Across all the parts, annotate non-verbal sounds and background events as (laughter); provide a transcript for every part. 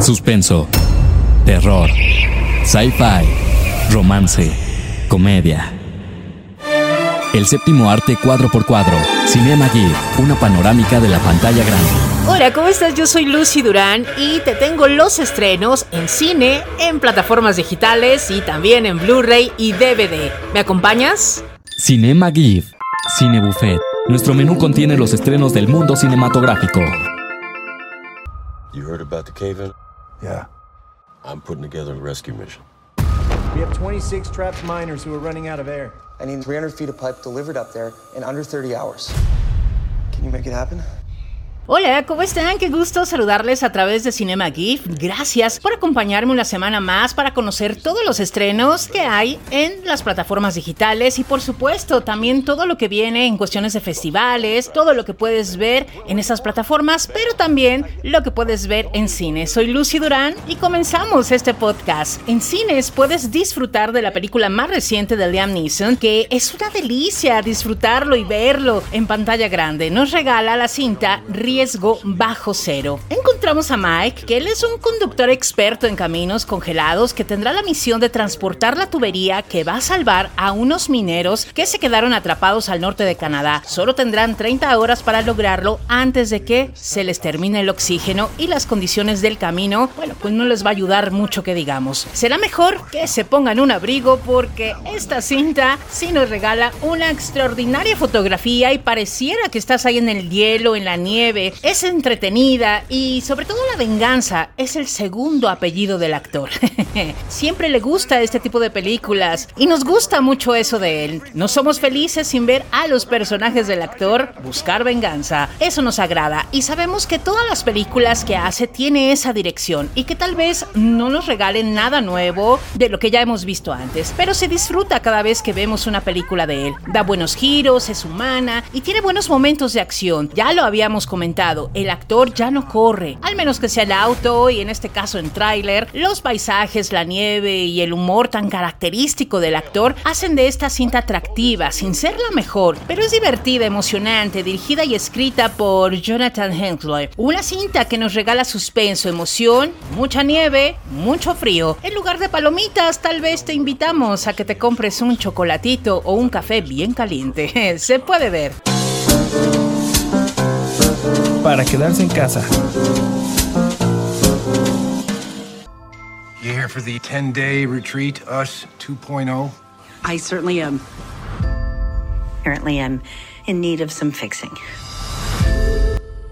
suspenso, terror, sci-fi, romance, comedia. El séptimo arte cuadro por cuadro, Cinema Gear, una panorámica de la pantalla grande. Hola, ¿cómo estás? Yo soy Lucy Durán y te tengo los estrenos en cine, en plataformas digitales y también en Blu-ray y DVD. ¿Me acompañas? Cinema Gear, Cine Buffet. Nuestro menú contiene los estrenos del mundo cinematográfico. You heard about the cave-in? Yeah. I'm putting together a rescue mission. We have 26 trapped miners who are running out of air. I need 300 feet of pipe delivered up there in under 30 hours. Can you make it happen? Hola, ¿cómo están? Qué gusto saludarles a través de Cinema GIF. Gracias por acompañarme una semana más para conocer todos los estrenos que hay en las plataformas digitales y por supuesto también todo lo que viene en cuestiones de festivales, todo lo que puedes ver en esas plataformas, pero también lo que puedes ver en cine. Soy Lucy Durán y comenzamos este podcast. En cines puedes disfrutar de la película más reciente de Liam Neeson, que es una delicia disfrutarlo y verlo en pantalla grande. Nos regala la cinta riesgo bajo cero. Encontramos a Mike, que él es un conductor experto en caminos congelados que tendrá la misión de transportar la tubería que va a salvar a unos mineros que se quedaron atrapados al norte de Canadá. Solo tendrán 30 horas para lograrlo antes de que se les termine el oxígeno y las condiciones del camino, bueno, pues no les va a ayudar mucho que digamos. Será mejor que se pongan un abrigo porque esta cinta sí nos regala una extraordinaria fotografía y pareciera que estás ahí en el hielo, en la nieve, es entretenida y sobre todo la venganza es el segundo apellido del actor. (laughs) Siempre le gusta este tipo de películas y nos gusta mucho eso de él. No somos felices sin ver a los personajes del actor buscar venganza. Eso nos agrada y sabemos que todas las películas que hace tiene esa dirección y que tal vez no nos regalen nada nuevo de lo que ya hemos visto antes, pero se disfruta cada vez que vemos una película de él. Da buenos giros, es humana y tiene buenos momentos de acción. Ya lo habíamos comentado, el actor ya no corre, al menos que sea el auto y en este caso en tráiler, los paisajes, la nieve y el humor tan característico del actor hacen de esta cinta atractiva, sin ser la mejor, pero es divertida, emocionante, dirigida y escrita por Jonathan Hensler. Una cinta que nos regala suspenso, emoción, mucha nieve, mucho frío. En lugar de palomitas, tal vez te invitamos a que te compres un chocolatito o un café bien caliente. (laughs) Se puede ver. Para quedarse en casa. You here for the 10 day retreat, Us 2.0? I certainly am. Apparently, I'm in need of some fixing.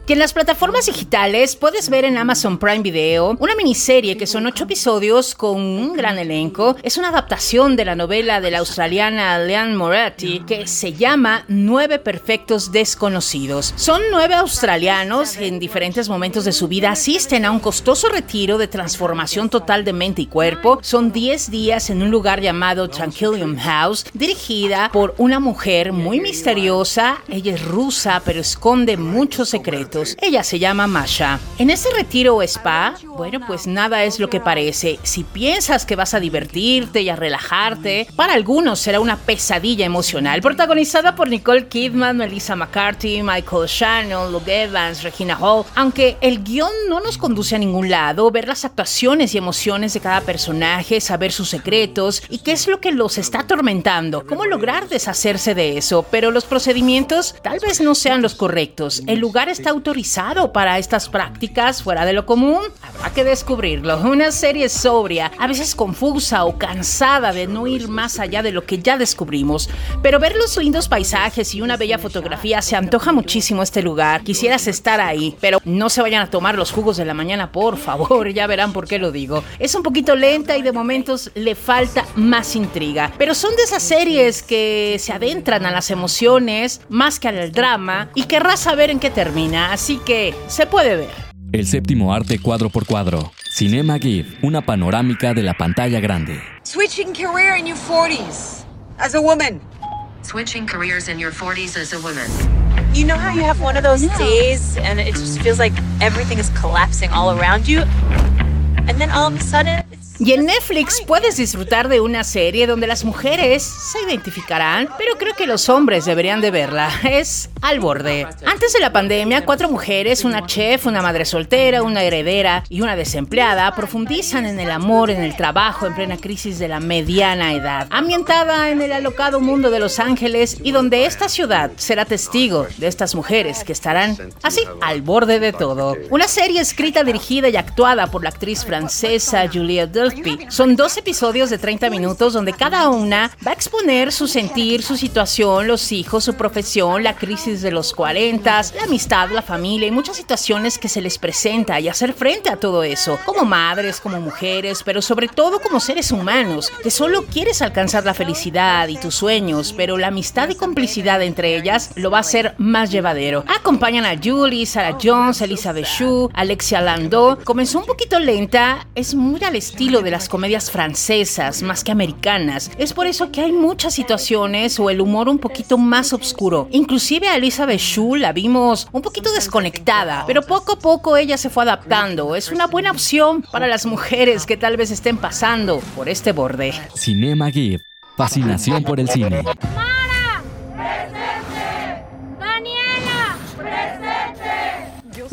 Que en las plataformas digitales puedes ver en Amazon Prime Video una miniserie que son ocho episodios con un gran elenco. Es una adaptación de la novela de la australiana Leanne Moratti que se llama Nueve Perfectos Desconocidos. Son nueve australianos que en diferentes momentos de su vida asisten a un costoso retiro de transformación total de mente y cuerpo. Son diez días en un lugar llamado Tranquillium House, dirigida por una mujer muy misteriosa. Ella es rusa, pero esconde muchos secretos. Ella se llama Masha. En ese retiro o spa, bueno, pues nada es lo que parece. Si piensas que vas a divertirte y a relajarte, para algunos será una pesadilla emocional. Protagonizada por Nicole Kidman, Melissa McCarthy, Michael Shannon, Luke Evans, Regina Hall. Aunque el guion no nos conduce a ningún lado, ver las actuaciones y emociones de cada personaje, saber sus secretos y qué es lo que los está atormentando, cómo lograr deshacerse de eso. Pero los procedimientos tal vez no sean los correctos. El lugar está autorizado para estas prácticas fuera de lo común? Habrá que descubrirlo. Una serie sobria, a veces confusa o cansada de no ir más allá de lo que ya descubrimos. Pero ver los lindos paisajes y una bella fotografía se antoja muchísimo este lugar. Quisieras estar ahí, pero no se vayan a tomar los jugos de la mañana, por favor. Ya verán por qué lo digo. Es un poquito lenta y de momentos le falta más intriga. Pero son de esas series que se adentran a las emociones más que al drama y querrás saber en qué termina así que se puede ver. El séptimo arte cuadro por cuadro, Cinema GIF, una panorámica de la pantalla grande. Switching career in your 40s as a woman. Switching careers in your 40s as a woman. You know how you have one of those days and it just feels like everything is collapsing all around you? And then all of a sudden, Y en Netflix puedes disfrutar de una serie donde las mujeres se identificarán, pero creo que los hombres deberían de verla. Es Al borde. Antes de la pandemia, cuatro mujeres, una chef, una madre soltera, una heredera y una desempleada, profundizan en el amor, en el trabajo, en plena crisis de la mediana edad. Ambientada en el alocado mundo de Los Ángeles y donde esta ciudad será testigo de estas mujeres que estarán así al borde de todo. Una serie escrita, dirigida y actuada por la actriz francesa Julia Delpy. Son dos episodios de 30 minutos donde cada una va a exponer su sentir, su situación, los hijos, su profesión, la crisis de los 40, la amistad, la familia y muchas situaciones que se les presenta y hacer frente a todo eso, como madres, como mujeres, pero sobre todo como seres humanos, que solo quieres alcanzar la felicidad y tus sueños, pero la amistad y complicidad entre ellas lo va a hacer más llevadero. Acompañan a Julie, Sarah Jones, Elizabeth Shue, Alexia Landau. Comenzó un poquito lenta, es muy al estilo de las comedias francesas más que americanas. Es por eso que hay muchas situaciones o el humor un poquito más oscuro. Inclusive a Elizabeth Shue la vimos un poquito desconectada, pero poco a poco ella se fue adaptando. Es una buena opción para las mujeres que tal vez estén pasando por este borde. Cinema Gift. Fascinación por el cine.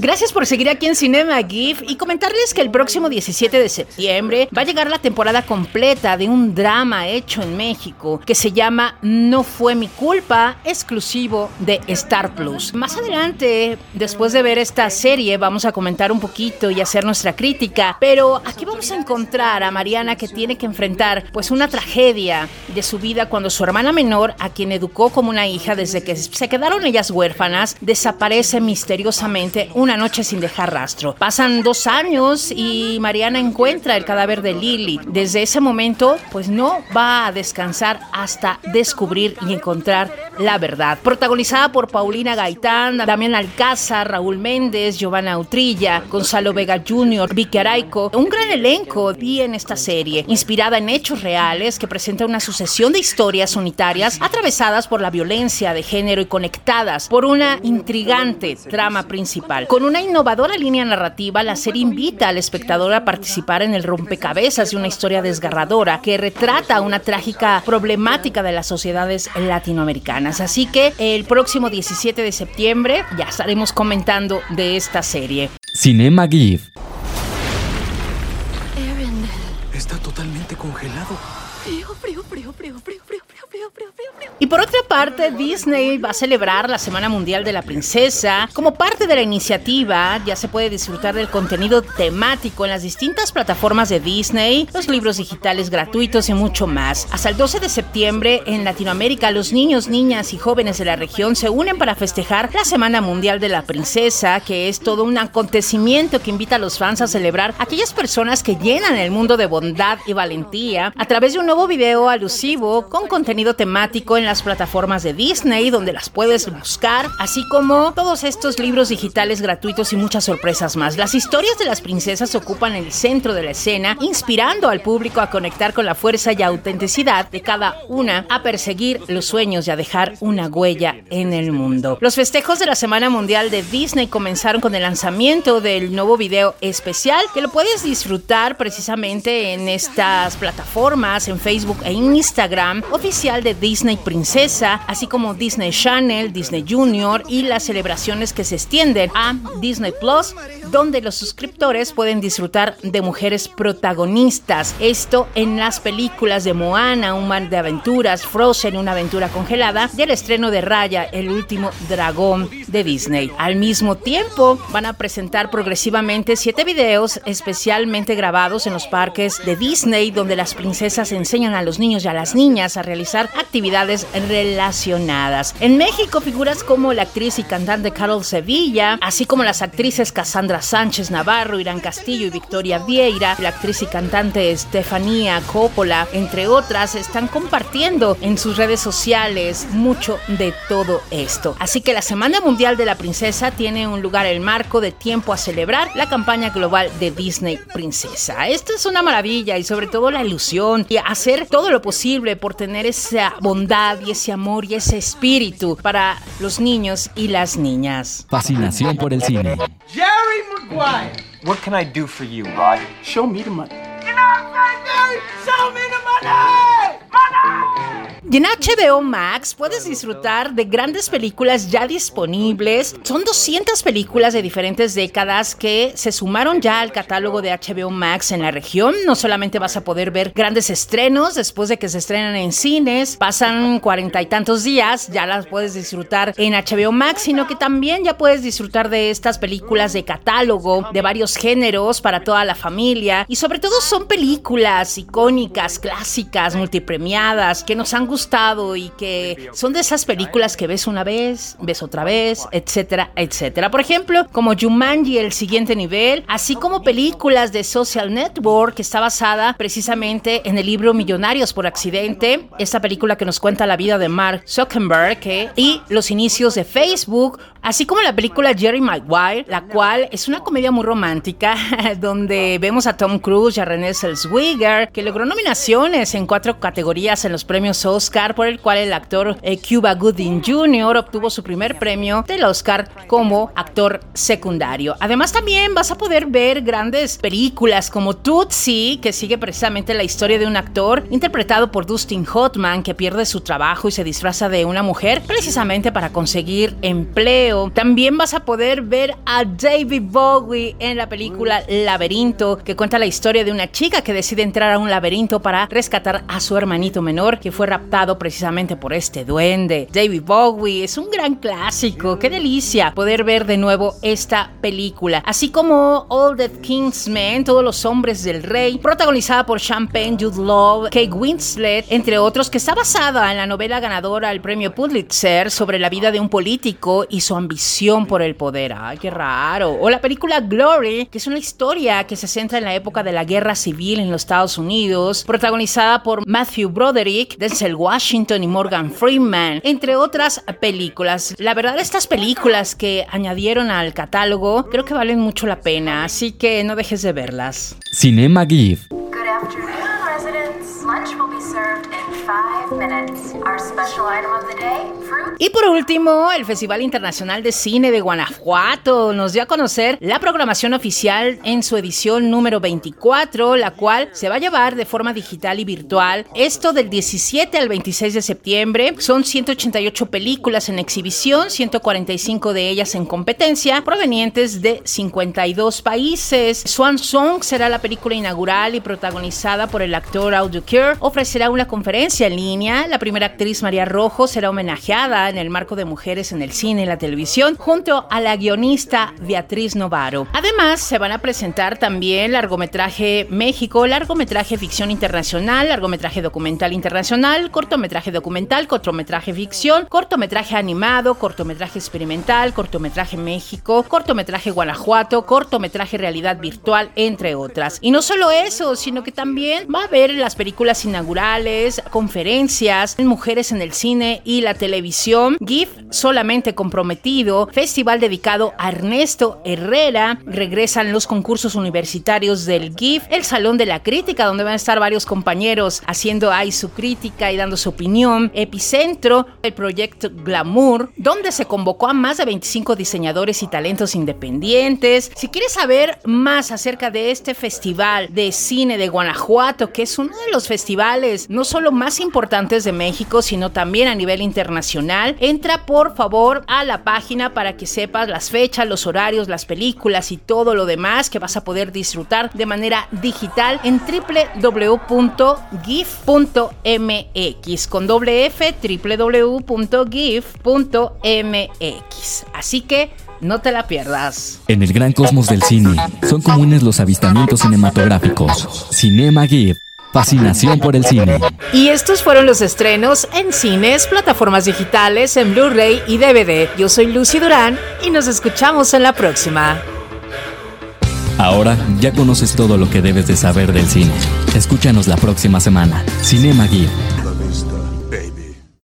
Gracias por seguir aquí en Cinema GIF y comentarles que el próximo 17 de septiembre va a llegar la temporada completa de un drama hecho en México que se llama No fue mi culpa, exclusivo de Star Plus. Más adelante, después de ver esta serie, vamos a comentar un poquito y hacer nuestra crítica, pero aquí vamos a encontrar a Mariana que tiene que enfrentar pues una tragedia de su vida cuando su hermana menor, a quien educó como una hija desde que se quedaron ellas huérfanas, desaparece misteriosamente una noche sin dejar rastro. Pasan dos años y Mariana encuentra el cadáver de Lily. Desde ese momento, pues no va a descansar hasta descubrir y encontrar la verdad. Protagonizada por Paulina Gaitán, Damián Alcázar, Raúl Méndez, Giovanna Utrilla, Gonzalo Vega Jr., Vicky Araico. Un gran elenco vi en esta serie, inspirada en hechos reales que presenta una sucesión de historias unitarias atravesadas por la violencia de género y conectadas por una intrigante trama principal. Con una innovadora línea narrativa, la serie invita al espectador a participar en el rompecabezas de una historia desgarradora que retrata una trágica problemática de las sociedades latinoamericanas. Así que el próximo 17 de septiembre ya estaremos comentando de esta serie. Cinema GIF. Está totalmente congelado. Frío, frío, frío, frío, frío. Y por otra parte, Disney va a celebrar la Semana Mundial de la Princesa. Como parte de la iniciativa, ya se puede disfrutar del contenido temático en las distintas plataformas de Disney, los libros digitales gratuitos y mucho más. Hasta el 12 de septiembre, en Latinoamérica, los niños, niñas y jóvenes de la región se unen para festejar la Semana Mundial de la Princesa, que es todo un acontecimiento que invita a los fans a celebrar a aquellas personas que llenan el mundo de bondad y valentía a través de un nuevo video alusivo con contenido temático en las plataformas de Disney donde las puedes buscar, así como todos estos libros digitales gratuitos y muchas sorpresas más. Las historias de las princesas ocupan el centro de la escena, inspirando al público a conectar con la fuerza y autenticidad de cada una, a perseguir los sueños y a dejar una huella en el mundo. Los festejos de la Semana Mundial de Disney comenzaron con el lanzamiento del nuevo video especial que lo puedes disfrutar precisamente en estas plataformas, en Facebook e Instagram, oficial de Disney Princesa, así como Disney Channel, Disney Junior y las celebraciones que se extienden a Disney Plus, donde los suscriptores pueden disfrutar de mujeres protagonistas. Esto en las películas de Moana, Un mar de aventuras, Frozen, una aventura congelada, y el estreno de Raya, el último dragón de Disney. Al mismo tiempo, van a presentar progresivamente siete videos especialmente grabados en los parques de Disney, donde las princesas enseñan a los niños y a las niñas a realizar actividades relacionadas. En México, figuras como la actriz y cantante Carol Sevilla, así como las actrices Cassandra Sánchez Navarro, Irán Castillo y Victoria Vieira, la actriz y cantante Estefanía Coppola, entre otras, están compartiendo en sus redes sociales mucho de todo esto. Así que la Semana Mundial de la Princesa tiene un lugar el marco de tiempo a celebrar la campaña global de Disney Princesa. Esto es una maravilla y sobre todo la ilusión y hacer todo lo posible por tener esa bondad y ese amor y ese espíritu para los niños y las niñas. Fascinación por el cine. Jerry Maguire. What can I do for you, Rod? Show me the money. You're not Y en HBO Max puedes disfrutar de grandes películas ya disponibles. Son 200 películas de diferentes décadas que se sumaron ya al catálogo de HBO Max en la región. No solamente vas a poder ver grandes estrenos después de que se estrenan en cines, pasan cuarenta y tantos días, ya las puedes disfrutar en HBO Max, sino que también ya puedes disfrutar de estas películas de catálogo de varios géneros para toda la familia. Y sobre todo son películas icónicas, clásicas, multipremiadas, que nos han gustado y que son de esas películas que ves una vez, ves otra vez, etcétera, etcétera. Por ejemplo, como Jumanji, el siguiente nivel, así como películas de Social Network, que está basada precisamente en el libro Millonarios por accidente, esta película que nos cuenta la vida de Mark Zuckerberg ¿eh? y los inicios de Facebook, así como la película Jerry Maguire, la cual es una comedia muy romántica, (laughs) donde vemos a Tom Cruise y a René Zellweger, que logró nominaciones en cuatro categorías en los premios Oscar por el cual el actor eh, Cuba Gooding Jr. obtuvo su primer premio del Oscar como actor secundario. Además también vas a poder ver grandes películas como Tootsie, que sigue precisamente la historia de un actor interpretado por Dustin Hoffman que pierde su trabajo y se disfraza de una mujer precisamente para conseguir empleo. También vas a poder ver a David Bowie en la película Laberinto, que cuenta la historia de una chica que decide entrar a un laberinto para rescatar a su hermanito menor que fue precisamente por este duende. David Bowie es un gran clásico. Qué delicia poder ver de nuevo esta película. Así como All the King's Men, Todos los Hombres del Rey, protagonizada por Champagne, Jude Law, Kate Winslet, entre otros, que está basada en la novela ganadora al premio Pulitzer sobre la vida de un político y su ambición por el poder. Ay, qué raro. O la película Glory, que es una historia que se centra en la época de la guerra civil en los Estados Unidos, protagonizada por Matthew Broderick, Denzel Washington, y Morgan Freeman, entre otras películas. La verdad, estas películas que añadieron al catálogo creo que valen mucho la pena, así que no dejes de verlas. Cinema GIF. Y por último, el Festival Internacional de Cine de Guanajuato nos dio a conocer la programación oficial en su edición número 24, la cual se va a llevar de forma digital y virtual. Esto del 17 al 26 de septiembre. Son 188 películas en exhibición, 145 de ellas en competencia, provenientes de 52 países. Swan Song será la película inaugural y protagonizada por el actor Audio Cure. Ofrecerá una conferencia en línea. La primera actriz María Rojo será homenajeada en el marco de mujeres en el cine y la televisión junto a la guionista Beatriz Novaro. Además, se van a presentar también largometraje México, largometraje ficción internacional, largometraje documental internacional, cortometraje documental, cortometraje ficción, cortometraje animado, cortometraje experimental, cortometraje México, cortometraje Guanajuato, cortometraje realidad virtual, entre otras. Y no solo eso, sino que también va a haber las películas inaugurales, conferencias, mujeres en el cine y la televisión, GIF solamente comprometido, festival dedicado a Ernesto Herrera, regresan los concursos universitarios del GIF, el Salón de la Crítica, donde van a estar varios compañeros haciendo ahí su crítica y dando su opinión, Epicentro, el proyecto Glamour, donde se convocó a más de 25 diseñadores y talentos independientes. Si quieres saber más acerca de este festival de cine de Guanajuato, que es uno de los festivales no solo importantes de México, sino también a nivel internacional, entra por favor a la página para que sepas las fechas, los horarios, las películas y todo lo demás que vas a poder disfrutar de manera digital en www.gif.mx con doble F www.gif.mx. Así que no te la pierdas. En el gran cosmos del cine, son comunes los avistamientos cinematográficos. Cinema GIF Fascinación por el cine. Y estos fueron los estrenos en cines, plataformas digitales, en Blu-ray y DVD. Yo soy Lucy Durán y nos escuchamos en la próxima. Ahora ya conoces todo lo que debes de saber del cine. Escúchanos la próxima semana. Cinema Gear